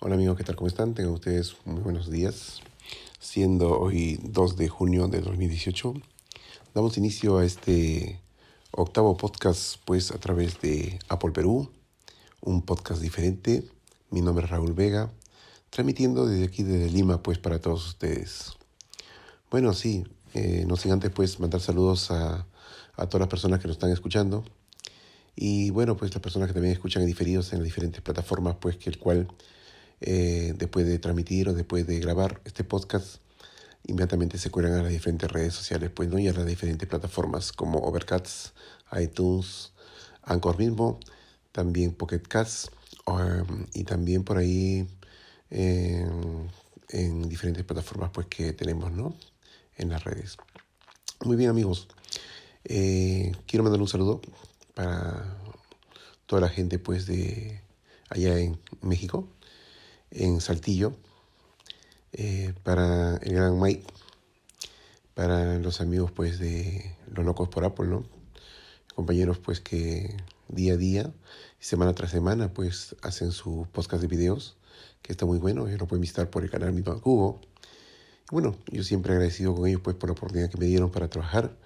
Hola amigos, ¿qué tal? ¿Cómo están? Tengan ustedes muy buenos días. Siendo hoy 2 de junio de 2018, damos inicio a este octavo podcast pues a través de Apple Perú, un podcast diferente. Mi nombre es Raúl Vega, transmitiendo desde aquí, desde Lima, pues para todos ustedes. Bueno, sí, eh, no sin antes pues mandar saludos a, a todas las personas que nos están escuchando. Y bueno, pues las personas que también escuchan en diferidos en las diferentes plataformas, pues que el cual eh, después de transmitir o después de grabar este podcast, inmediatamente se cuelgan a las diferentes redes sociales, pues, ¿no? Y a las diferentes plataformas como Overcast, iTunes, Anchor mismo, también Pocket Cast, um, y también por ahí en, en diferentes plataformas, pues, que tenemos, ¿no? En las redes. Muy bien, amigos. Eh, quiero mandar un saludo para toda la gente, pues, de allá en México en Saltillo, eh, para el gran Mike, para los amigos pues de Los Locos por Apple. Compañeros pues que día a día, semana tras semana pues hacen su podcast de videos, que está muy bueno, ellos lo pueden visitar por el canal mismo Google. bueno, yo siempre agradecido con ellos pues por la oportunidad que me dieron para trabajar.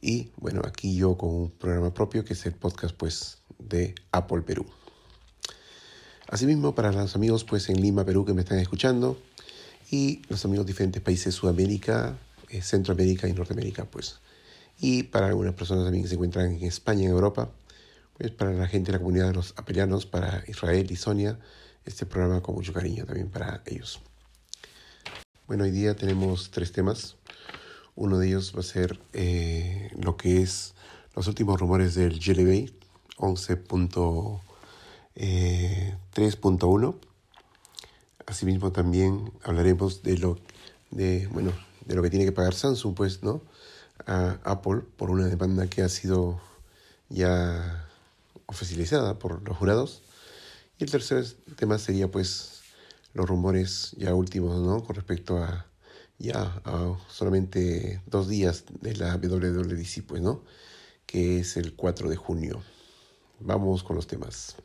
Y bueno, aquí yo con un programa propio que es el podcast pues de Apple Perú. Asimismo, para los amigos pues, en Lima, Perú, que me están escuchando, y los amigos de diferentes países, Sudamérica, eh, Centroamérica y Norteamérica, pues. Y para algunas personas también que se encuentran en España, en Europa, pues para la gente de la comunidad de los apelianos, para Israel y Sonia, este programa con mucho cariño también para ellos. Bueno, hoy día tenemos tres temas. Uno de ellos va a ser eh, lo que es los últimos rumores del GLB 11.1 eh, 3.1. Asimismo también hablaremos de lo, de, bueno, de lo que tiene que pagar Samsung, pues, ¿no? A Apple por una demanda que ha sido ya oficializada por los jurados. Y el tercer tema sería pues los rumores ya últimos, ¿no? Con respecto a ya a solamente dos días de la WWDC, pues, ¿no? Que es el 4 de junio. Vamos con los temas.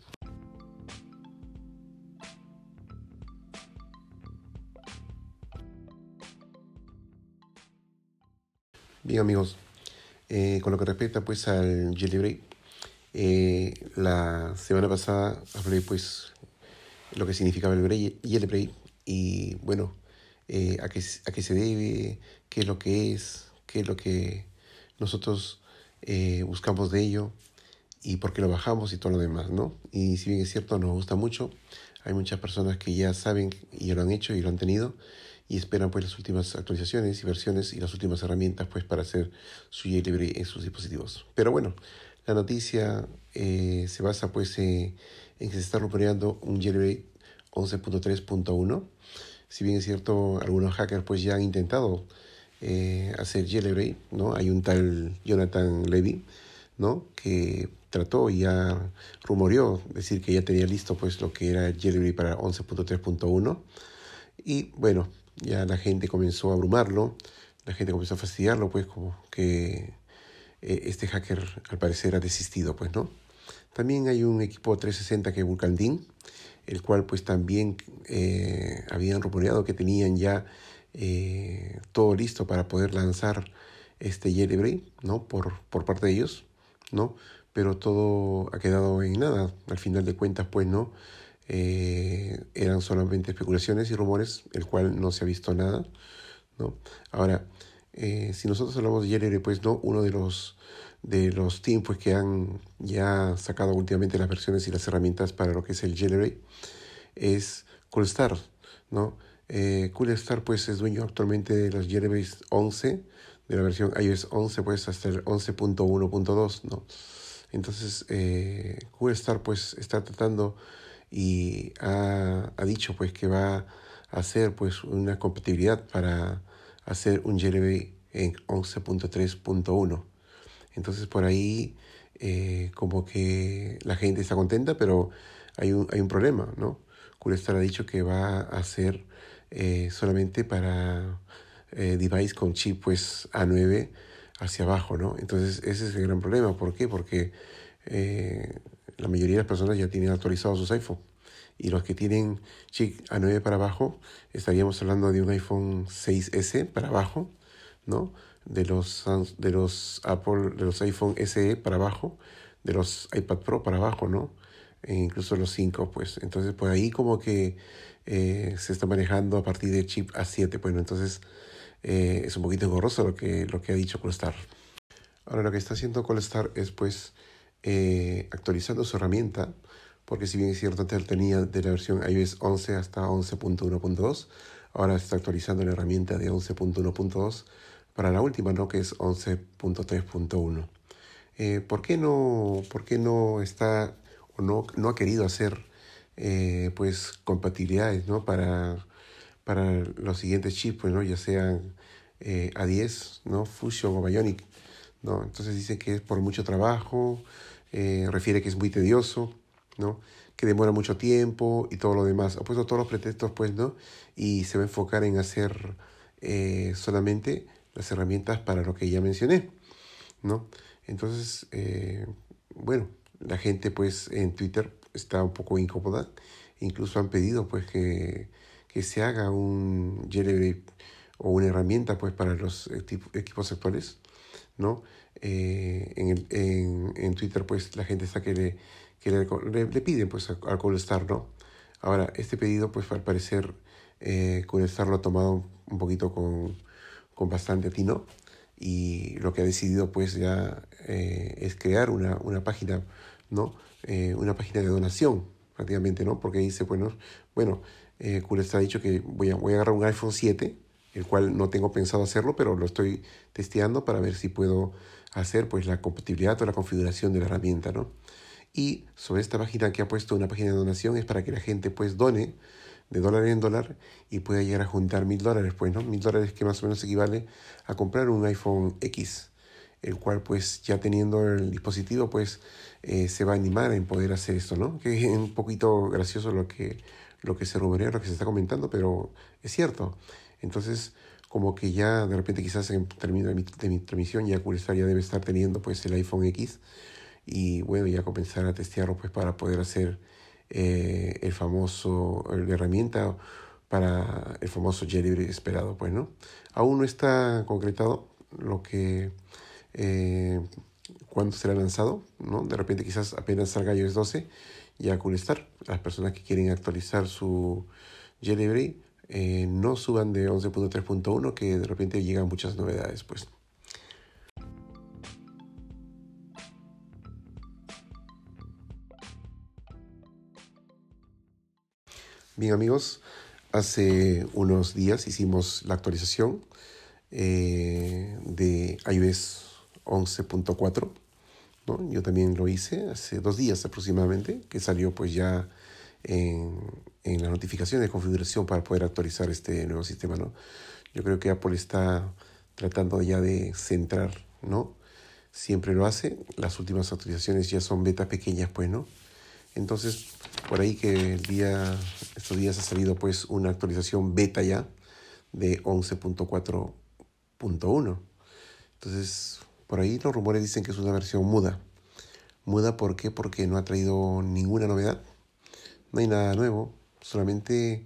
Bien amigos, eh, con lo que respecta pues al Jelly eh, la semana pasada hablé pues lo que significaba el Jelly y bueno, eh, a, qué, a qué se debe, qué es lo que es, qué es lo que nosotros eh, buscamos de ello y por qué lo bajamos y todo lo demás, ¿no? Y si bien es cierto, nos gusta mucho, hay muchas personas que ya saben y lo han hecho y lo han tenido y esperan pues las últimas actualizaciones y versiones y las últimas herramientas pues para hacer su jailbreak en sus dispositivos. Pero bueno, la noticia eh, se basa pues eh, en que se está rumoreando un jailbreak 11.3.1. Si bien es cierto, algunos hackers pues ya han intentado eh, hacer jailbreak, ¿no? Hay un tal Jonathan Levy, ¿no? Que trató y ya rumoreó decir que ya tenía listo pues lo que era jailbreak para 11.3.1 y bueno, ya la gente comenzó a abrumarlo, la gente comenzó a fastidiarlo, pues como que eh, este hacker al parecer ha desistido, pues, ¿no? También hay un equipo 360 que es Vulcandin, el cual pues también eh, habían rumoreado que tenían ya eh, todo listo para poder lanzar este jailbreak, ¿no? Por, por parte de ellos, ¿no? Pero todo ha quedado en nada, al final de cuentas, pues, ¿no? Eh, eran solamente especulaciones y rumores, el cual no se ha visto nada. ¿no? Ahora, eh, si nosotros hablamos de Jelly, pues no, uno de los de los teams pues, que han ya sacado últimamente las versiones y las herramientas para lo que es el Jelly es Coolstar, ¿no? Eh, Coolstar pues es dueño actualmente de los Jelly 11, de la versión iOS 11 pues hasta el 11.1.2, ¿no? Entonces eh, Coolstar pues está tratando y ha, ha, dicho pues que va a hacer pues una compatibilidad para hacer un Jelly en 11.3.1 entonces por ahí eh, como que la gente está contenta pero hay un, hay un problema no Coolstar ha dicho que va a hacer eh, solamente para eh, device con chip pues A9 hacia abajo no entonces ese es el gran problema. ¿por qué? porque eh, la mayoría de las personas ya tienen actualizados sus iPhone. Y los que tienen chip A9 para abajo, estaríamos hablando de un iPhone 6S para abajo, ¿no? De los, de los Apple, de los iPhone SE para abajo, de los iPad Pro para abajo, ¿no? E incluso los 5, pues. Entonces, por ahí como que eh, se está manejando a partir de chip A7. Bueno, entonces eh, es un poquito engorroso lo que, lo que ha dicho Colstar. Ahora lo que está haciendo Colstar es pues eh, actualizando su herramienta, porque si bien es cierto, antes tenía de la versión iOS 11 hasta 11.1.2, ahora está actualizando la herramienta de 11.1.2 para la última, ¿no? que es 11.3.1. Eh, ¿por, qué no, ¿Por qué no está no, no ha querido hacer eh, pues compatibilidades ¿no? para, para los siguientes chips, pues, ¿no? ya sean eh, A10, ¿no? Fusion o Bionic? ¿no? Entonces dice que es por mucho trabajo, eh, refiere que es muy tedioso, ¿no? que demora mucho tiempo y todo lo demás. Ha puesto todos los pretextos, pues, ¿no? Y se va a enfocar en hacer eh, solamente las herramientas para lo que ya mencioné, ¿no? Entonces, eh, bueno, la gente, pues, en Twitter está un poco incómoda. Incluso han pedido, pues, que, que se haga un jailbreak o una herramienta, pues, para los equipos actuales, ¿no? Eh, en, en, en, Twitter, pues la gente está que le, que le, le, piden pues, al Colstar, ¿no? Ahora, este pedido, pues al parecer, eh, Colstar lo ha tomado un poquito con, con bastante atino y lo que ha decidido, pues ya eh, es crear una, una página, ¿no? Eh, una página de donación, prácticamente, ¿no? Porque dice, bueno, bueno eh, ha dicho que voy a, voy a agarrar un iPhone 7 el cual no tengo pensado hacerlo, pero lo estoy testeando para ver si puedo hacer pues la compatibilidad o la configuración de la herramienta, ¿no? Y sobre esta página que ha puesto una página de donación es para que la gente pues done de dólar en dólar y pueda llegar a juntar mil dólares, pues, ¿no? Mil dólares que más o menos equivale a comprar un iPhone X, el cual pues ya teniendo el dispositivo pues eh, se va a animar en poder hacer esto, ¿no? Que es un poquito gracioso lo que, lo que se rumorea, lo que se está comentando, pero es cierto. Entonces, como que ya de repente quizás en término de mi, de mi transmisión ya Cursar ya debe estar teniendo pues el iPhone X y bueno, ya comenzar a testearlo pues para poder hacer eh, el famoso, la herramienta para el famoso jailbreak esperado, pues, ¿no? Aún no está concretado lo que, eh, cuándo será lanzado, ¿no? De repente quizás apenas salga iOS 12, ya Coolstar, las personas que quieren actualizar su jailbreak, eh, no suban de 11.3.1 que de repente llegan muchas novedades pues. Bien amigos, hace unos días hicimos la actualización eh, de iOS 11.4. ¿no? Yo también lo hice hace dos días aproximadamente, que salió pues ya en, en la notificación de configuración para poder actualizar este nuevo sistema, ¿no? Yo creo que Apple está tratando ya de centrar, ¿no? Siempre lo hace, las últimas actualizaciones ya son betas pequeñas, pues, ¿no? Entonces, por ahí que el día, estos días ha salido pues una actualización beta ya de 11.4.1. Entonces, por ahí los rumores dicen que es una versión muda. Muda, ¿por qué? Porque no ha traído ninguna novedad no hay nada nuevo, solamente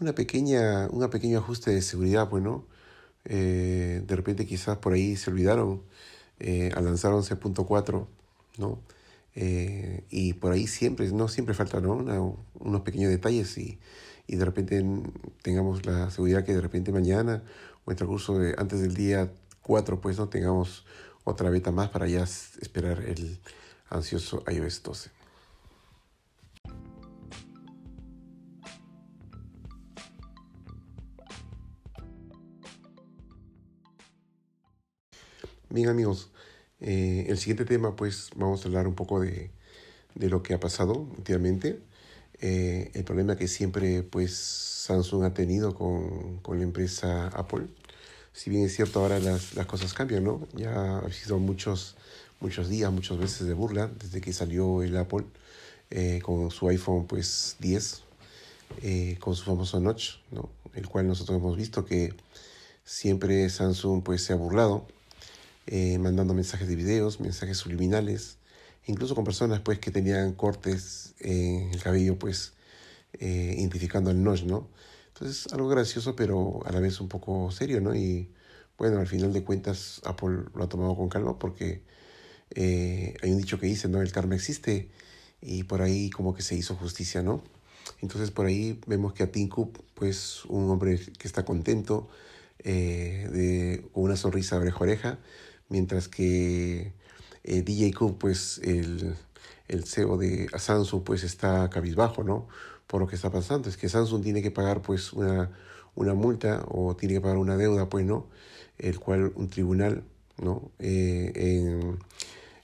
una pequeña, un pequeño ajuste de seguridad, bueno, pues, eh, de repente quizás por ahí se olvidaron eh, al lanzar 11.4, ¿no? Eh, y por ahí siempre, no siempre falta ¿no? unos pequeños detalles y, y, de repente tengamos la seguridad que de repente mañana o en el curso de antes del día 4 pues no tengamos otra beta más para ya esperar el ansioso iOS 12. Bien amigos, eh, el siguiente tema pues vamos a hablar un poco de, de lo que ha pasado últimamente, eh, el problema que siempre pues Samsung ha tenido con, con, la empresa Apple. Si bien es cierto ahora las, las cosas cambian, ¿no? Ya ha sido muchos, muchos días, muchas veces de burla desde que salió el Apple eh, con su iPhone pues 10, con su famoso notch, ¿no? El cual nosotros hemos visto que siempre Samsung pues se ha burlado eh, mandando mensajes de videos, mensajes subliminales, incluso con personas pues que tenían cortes en el cabello pues eh, identificando al notch, ¿no? Entonces algo gracioso pero a la vez un poco serio, ¿no? Y bueno, al final de cuentas Apple lo ha tomado con calma porque eh, hay un dicho que dice, ¿no? El karma existe y por ahí como que se hizo justicia, ¿no? Entonces por ahí vemos que a Tim Cook, pues un hombre que está contento, eh, de, con una sonrisa oreja oreja, mientras que eh, DJ Cook, pues el, CEO de Samsung, pues está cabizbajo, ¿no? Por lo que está pasando. Es que Samsung tiene que pagar pues una, una multa o tiene que pagar una deuda, pues, ¿no? El cual un tribunal, ¿no? Eh, en,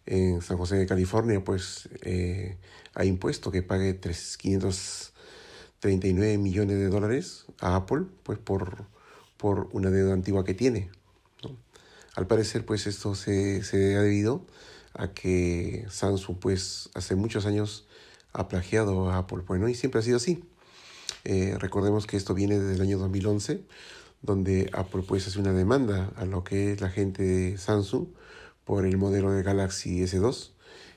en, San José de California, pues ha impuesto que pague 3, 539 millones de dólares a Apple, pues por, por una deuda antigua que tiene. Al parecer, pues esto se, ha debido a que Samsung, pues hace muchos años ha plagiado a Apple, bueno, y siempre ha sido así. Eh, recordemos que esto viene desde el año 2011, donde Apple pues hace una demanda a lo que es la gente de Samsung por el modelo de Galaxy S2,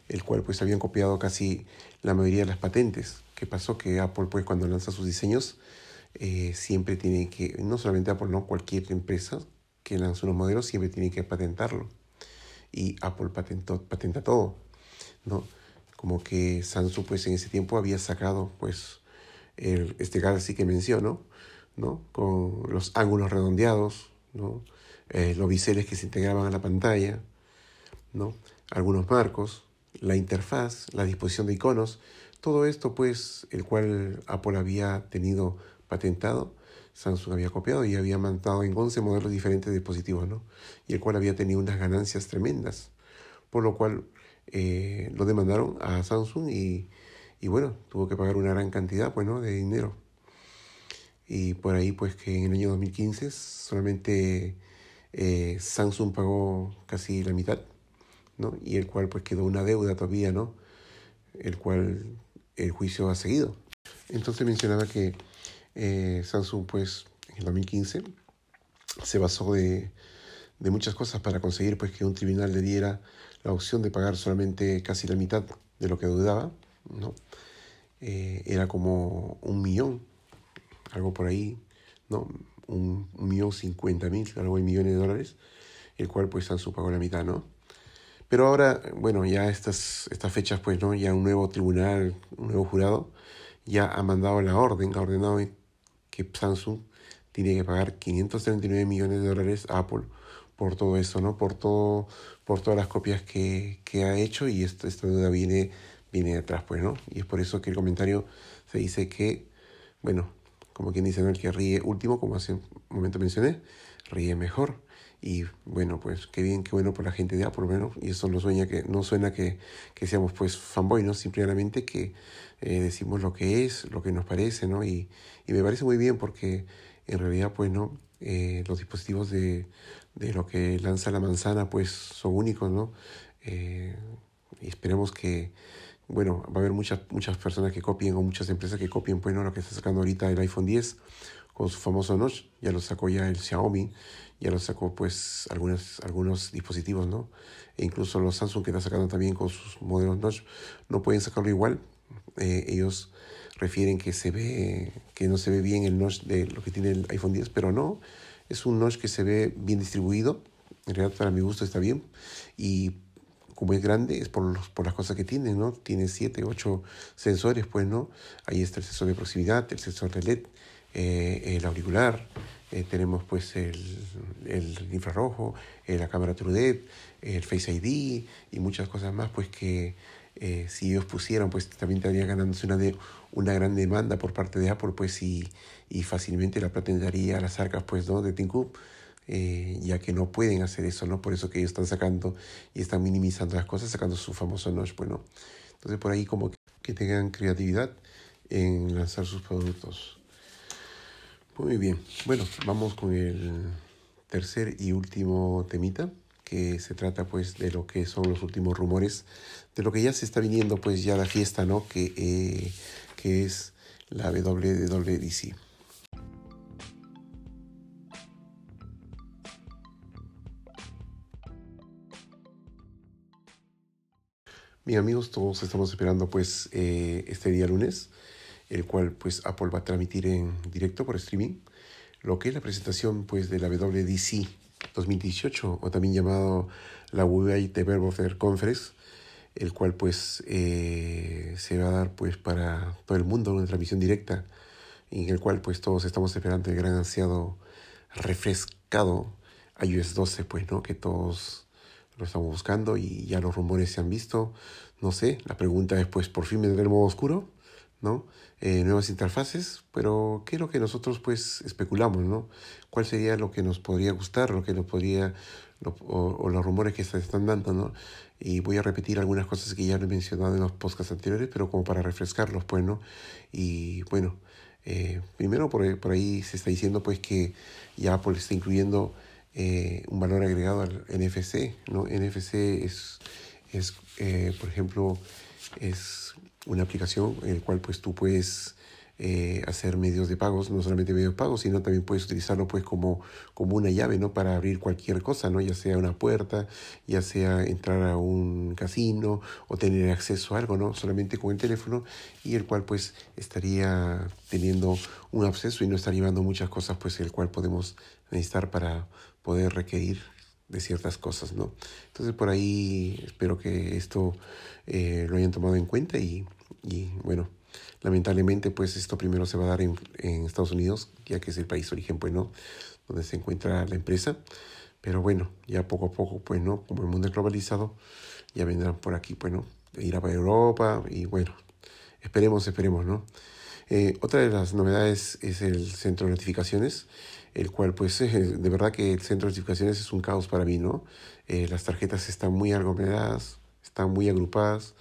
el cual pues habían copiado casi la mayoría de las patentes. ¿Qué pasó? Que Apple pues cuando lanza sus diseños eh, siempre tiene que, no solamente Apple, no, cualquier empresa que lanza unos modelos siempre tiene que patentarlo. Y Apple patentó, patenta todo, ¿no? Como que Samsung pues en ese tiempo había sacado pues el, este Galaxy que menciono, ¿no? Con los ángulos redondeados, ¿no? Eh, los biseles que se integraban a la pantalla, ¿no? Algunos marcos, la interfaz, la disposición de iconos, todo esto pues el cual Apple había tenido patentado, Samsung había copiado y había mandado en 11 modelos diferentes de dispositivos, ¿no? Y el cual había tenido unas ganancias tremendas, por lo cual eh, lo demandaron a Samsung y, y, bueno, tuvo que pagar una gran cantidad, pues, ¿no? De dinero. Y por ahí, pues, que en el año 2015 solamente eh, Samsung pagó casi la mitad, ¿no? Y el cual, pues, quedó una deuda todavía, ¿no? El cual el juicio ha seguido. Entonces mencionaba que eh, Samsung, pues, en el 2015 se basó de, de, muchas cosas para conseguir pues, que un tribunal le diera la opción de pagar solamente casi la mitad de lo que dudaba, ¿no? Eh, era como un millón, algo por ahí, ¿no? Un, millón cincuenta mil, algo de millones de dólares, el cual pues Samsung pagó la mitad, ¿no? Pero ahora, bueno, ya estas, estas fechas, pues, ¿no? Ya un nuevo tribunal, un nuevo jurado, ya ha mandado la orden, ha ordenado que Samsung tiene que pagar 539 millones de dólares a Apple por todo eso, ¿no? Por todo, por todas las copias que, que ha hecho y esta, esta viene, viene detrás, pues, ¿no? Y es por eso que el comentario se dice que, bueno, como quien dice, ¿no? El que ríe último, como hace un momento mencioné, ríe mejor. Y bueno, pues qué bien, qué bueno por la gente de Apple, bueno, y eso no sueña que, no suena que, que seamos pues fanboy, ¿no? Simplemente que eh, decimos lo que es, lo que nos parece, ¿no? Y, y me parece muy bien porque en realidad, pues, ¿no? Eh, los dispositivos de, de, lo que lanza la manzana, pues, son únicos, ¿no? Eh, y esperemos que, bueno, va a haber muchas, muchas personas que copien o muchas empresas que copien, pues, ¿no? Lo que está sacando ahorita el iPhone 10 con su famoso notch, ya lo sacó ya el Xiaomi, ya lo sacó pues algunos, algunos dispositivos, ¿no? E incluso los Samsung que están sacando también con sus modelos notch no pueden sacarlo igual. Eh, ellos refieren que se ve, que no se ve bien el notch de lo que tiene el iPhone 10, pero no, es un notch que se ve bien distribuido, en realidad para mi gusto está bien, y como es grande, es por, por las cosas que tiene, ¿no? Tiene 7, 8 sensores, pues, ¿no? Ahí está el sensor de proximidad, el sensor de LED, eh, el auricular, eh, tenemos pues el, el infrarrojo, eh, la cámara TrueDepth, el Face ID y muchas cosas más pues que si ellos pusieran pues también estaría ganándose una, de, una gran demanda por parte de Apple pues y, y fácilmente la pretendería a las arcas pues ¿no? de Tim ya que no pueden hacer eso, ¿no? Por eso que ellos están sacando y están minimizando las cosas, sacando su famoso notch, bueno. Entonces por ahí como que tengan creatividad en lanzar sus productos. Muy bien, bueno, vamos con el tercer y último temita, que se trata pues de lo que son los últimos rumores, de lo que ya se está viniendo pues ya la fiesta, ¿no? Que, eh, que es la WWDC. Bien amigos, todos estamos esperando pues eh, este día lunes, el cual pues Apple va a transmitir en directo por streaming lo que es la presentación pues de la WDC 2018 o también llamado la WI Developer Conference, el cual pues eh, se va a dar pues para todo el mundo una transmisión directa en el cual pues todos estamos esperando el gran ansiado refrescado iOS 12 pues no que todos lo estamos buscando y ya los rumores se han visto. No sé la pregunta es pues por fin vendrá el modo oscuro ¿no? Eh, nuevas interfaces, pero ¿qué es lo que nosotros pues especulamos, ¿no? ¿Cuál sería lo que nos podría gustar, lo que nos podría, o, los rumores que se están dando, ¿no? Y voy a repetir algunas cosas que ya he mencionado en los podcasts anteriores, pero como para refrescarlos, pues, ¿no? Y bueno, eh, primero por, por, ahí se está diciendo pues que ya Apple está incluyendo eh, un valor agregado al NFC, ¿no? NFC es, es por ejemplo, es una aplicación en la cual pues tú puedes eh, hacer medios de pagos, no solamente medios de pagos, sino también puedes utilizarlo pues como, como una llave, ¿no? Para abrir cualquier cosa, ¿no? Ya sea una puerta, ya sea entrar a un casino o tener acceso a algo, ¿no? Solamente con el teléfono y el cual pues estaría teniendo un acceso y no estaría llevando muchas cosas pues el cual podemos necesitar para poder requerir de ciertas cosas, ¿no? Entonces por ahí espero que esto eh, lo hayan tomado en cuenta y, y, bueno, lamentablemente pues esto primero se va a dar en, en, Estados Unidos, ya que es el país origen, pues, ¿no? Donde se encuentra la empresa. Pero bueno, ya poco a poco, pues, ¿no? Como el mundo es globalizado, ya vendrán por aquí, pues, ¿no? Ir a Europa y bueno, esperemos, esperemos, ¿no? Eh, otra de las novedades es el centro de notificaciones el cual pues de verdad que el centro de notificaciones es un caos para mí, ¿no? Eh, las tarjetas están muy aglomeradas, están muy agrupadas,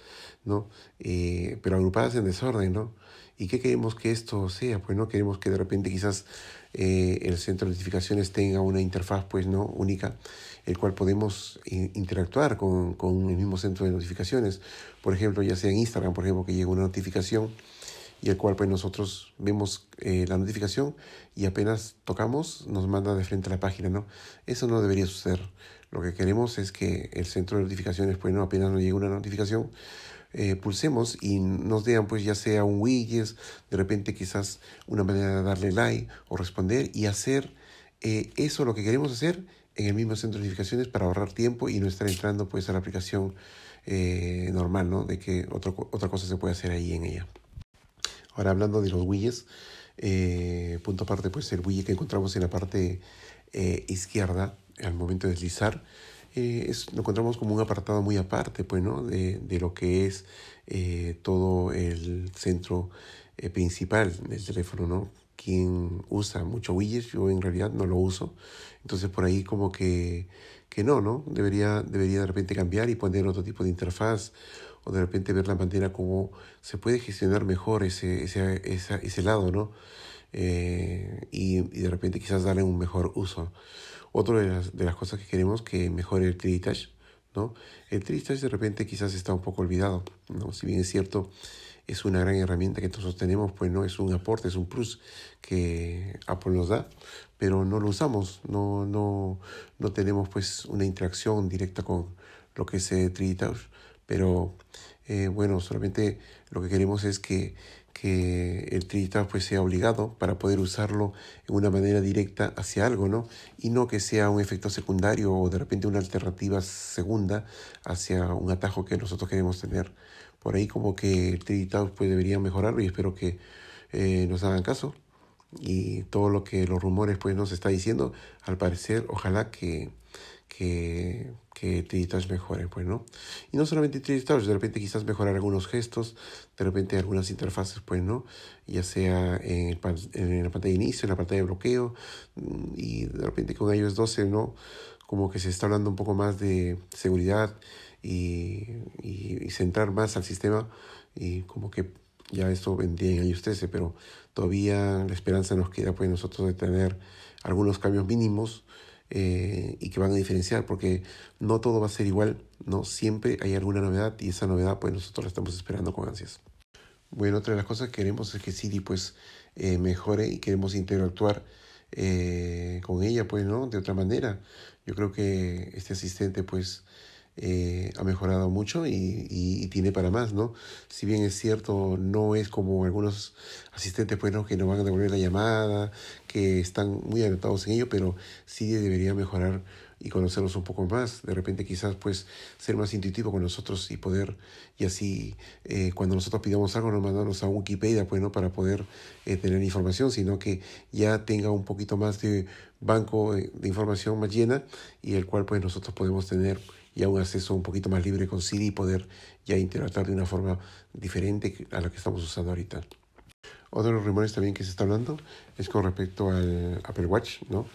¿no? Eh, pero agrupadas en desorden, ¿no? ¿Y qué queremos que esto sea? Pues no queremos que de repente quizás eh, el centro de notificaciones tenga una interfaz pues no única, el cual podemos interactuar con, con el mismo centro de notificaciones. Por ejemplo, ya sea en Instagram, por ejemplo, que llega una notificación y el cual pues nosotros vemos eh, la notificación y apenas tocamos nos manda de frente a la página, ¿no? Eso no debería suceder. Lo que queremos es que el centro de notificaciones, pues no, apenas nos llegue una notificación, eh, pulsemos y nos den pues ya sea un widget, de repente quizás una manera de darle like o responder y hacer eh, eso lo que queremos hacer en el mismo centro de notificaciones para ahorrar tiempo y no estar entrando pues a la aplicación normal, ¿no? De que otra cosa se puede hacer ahí en ella. Ahora hablando de los widgets, eh, punto aparte, pues el widget que encontramos en la parte eh, izquierda al momento de deslizar, eh, es, lo encontramos como un apartado muy aparte, pues, ¿no? De, de lo que es todo el centro principal del teléfono, ¿no? Quien usa mucho widgets, yo en realidad no lo uso, entonces por ahí como que, que no, ¿no? Debería, debería de repente cambiar y poner otro tipo de interfaz o de repente ver la manera como se puede gestionar mejor ese, ese, ese lado, ¿no? Eh, y, y, de repente quizás darle un mejor uso. Otra de las, de las cosas que queremos que mejore el Tritage, ¿no? El de repente quizás está un poco olvidado, ¿no? Si bien es cierto, es una gran herramienta que nosotros tenemos, pues no es un aporte, es un plus que Apple nos da, pero no lo usamos, no, no, no tenemos pues una interacción directa con lo que es Tritage pero eh, bueno, solamente lo que queremos es que, que el trinitario pues sea obligado para poder usarlo en una manera directa hacia algo, ¿no? Y no que sea un efecto secundario o de repente una alternativa segunda hacia un atajo que nosotros queremos tener. Por ahí como que el trinitario pues debería mejorarlo y espero que eh, nos hagan caso. Y todo lo que los rumores pues nos está diciendo, al parecer, ojalá que, que, que Touch mejore, pues, ¿no? Y no solamente Touch, de repente quizás mejorar algunos gestos, de repente algunas interfaces, pues, ¿no? Ya sea en, en la pantalla de inicio, en la pantalla de bloqueo, y de repente con iOS 12, ¿no? Como que se está hablando un poco más de seguridad y, y, centrar más al sistema, y como que ya esto vendría en iOS 13, pero todavía la esperanza nos queda, pues, nosotros de tener algunos cambios mínimos eh, y que van a diferenciar, porque no todo va a ser igual, ¿no? Siempre hay alguna novedad y esa novedad pues nosotros la estamos esperando con ansias. Bueno, otra de las cosas que queremos es que Siri pues eh, mejore y queremos interactuar eh, con ella pues, ¿no? De otra manera. Yo creo que este asistente pues eh, ha mejorado mucho y, y, tiene para más, ¿no? Si bien es cierto, no es como algunos asistentes, pues, ¿no? que nos van a devolver la llamada, que están muy adaptados en ello, pero sí debería mejorar y conocernos un poco más, de repente quizás pues ser más intuitivo con nosotros y poder, y así eh, cuando nosotros pidamos algo nos mandamos a Wikipedia pues no para poder eh, tener información, sino que ya tenga un poquito más de banco de información más llena y el cual pues nosotros podemos tener ya un acceso un poquito más libre con Siri y poder ya interactuar de una forma diferente a la que estamos usando ahorita. Otro de los rumores también que se está hablando es con respecto al Apple Watch, ¿no?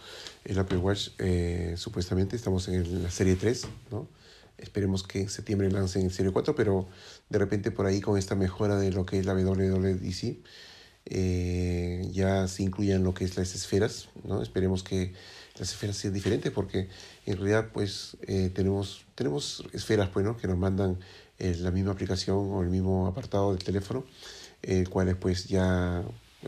El Apple Watch, eh, supuestamente, estamos en la serie 3, ¿no? Esperemos que en septiembre lancen el serie 4, pero de repente por ahí con esta mejora de lo que es la WWDC, eh, ya se incluyan lo que es las esferas, ¿no? Esperemos que las esferas sean diferentes porque en realidad pues eh, tenemos, tenemos esferas pues, ¿no? que nos mandan la misma aplicación o el mismo apartado del teléfono eh, cuales pues ya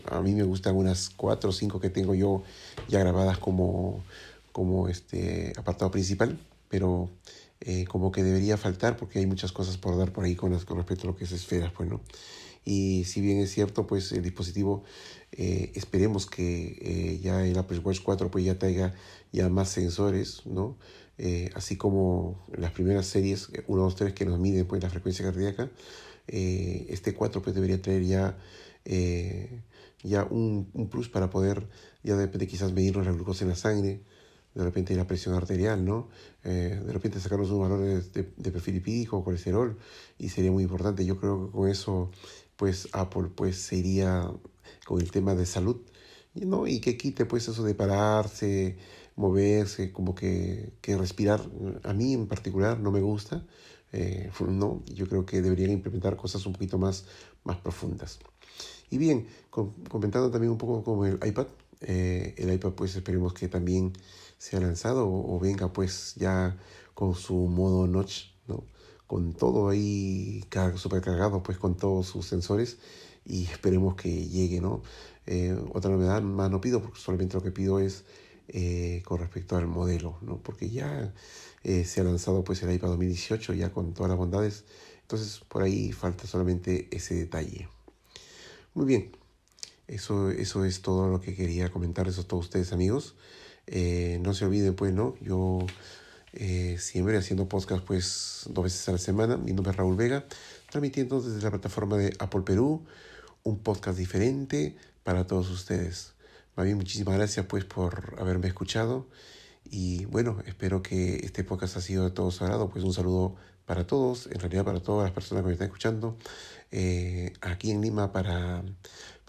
a mí me gustan unas cuatro o cinco que tengo yo ya grabadas como, como este apartado principal, pero eh, como que debería faltar porque hay muchas cosas por dar por ahí con, con respecto a lo que es esferas, pues, ¿no? Y si bien es cierto, pues el dispositivo, eh, esperemos que eh, ya el Apple Watch 4 pues ya traiga ya más sensores, ¿no? así como las primeras series, 1, 2, 3, que nos miden pues la frecuencia cardíaca, eh, este 4 pues debería traer ya, eh, ya un, un, plus para poder ya de repente quizás medirnos la glucosa en la sangre, de repente la presión arterial, ¿no? Eh, de repente sacarnos un valor de, de, perfil lipídico colesterol y sería muy importante. Yo creo que con eso pues Apple pues se iría con el tema de salud, ¿no? Y que quite pues eso de pararse, moverse, como que, que respirar. A mí en particular no me gusta. Eh, no, yo creo que deberían implementar cosas un poquito más, más profundas. Y bien, comentando también un poco con el iPad, eh, el iPad pues esperemos que también sea lanzado o, venga pues ya con su modo notch, ¿no? Con todo ahí super cargado pues con todos sus sensores y esperemos que llegue, ¿no? Eh, otra novedad más no pido porque solamente lo que pido es con respecto al modelo, ¿no? Porque ya eh, se ha lanzado pues el iPad 2018 ya con todas las bondades. Entonces por ahí falta solamente ese detalle. Muy bien, eso, eso es todo lo que quería comentarles a todos ustedes amigos. Eh, no se olviden pues, ¿no? Yo eh, siempre haciendo podcast pues dos veces a la semana. Mi nombre es Raúl Vega, transmitiendo desde la plataforma de Apple Perú un podcast diferente para todos ustedes. Más bien, muchísimas gracias pues por haberme escuchado y bueno, espero que este podcast ha sido de todo su agrado. Pues un saludo para todos, en realidad para todas las personas que me están escuchando. Eh, aquí en Lima para,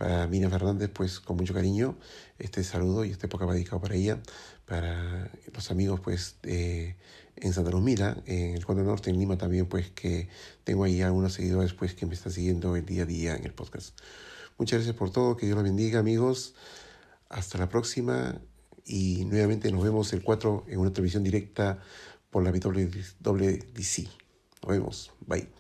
para Mina Fernández, pues con mucho cariño este saludo y este podcast va para ella, para los amigos pues en Santa Luz Mira, en el Cuadro Norte, en Lima también, pues que tengo ahí algunos seguidores pues que me están siguiendo el día a día en el podcast. Muchas gracias por todo, que Dios los bendiga amigos. Hasta la próxima y nuevamente nos vemos el 4 en una transmisión directa por la WWDC. Nos vemos. Bye.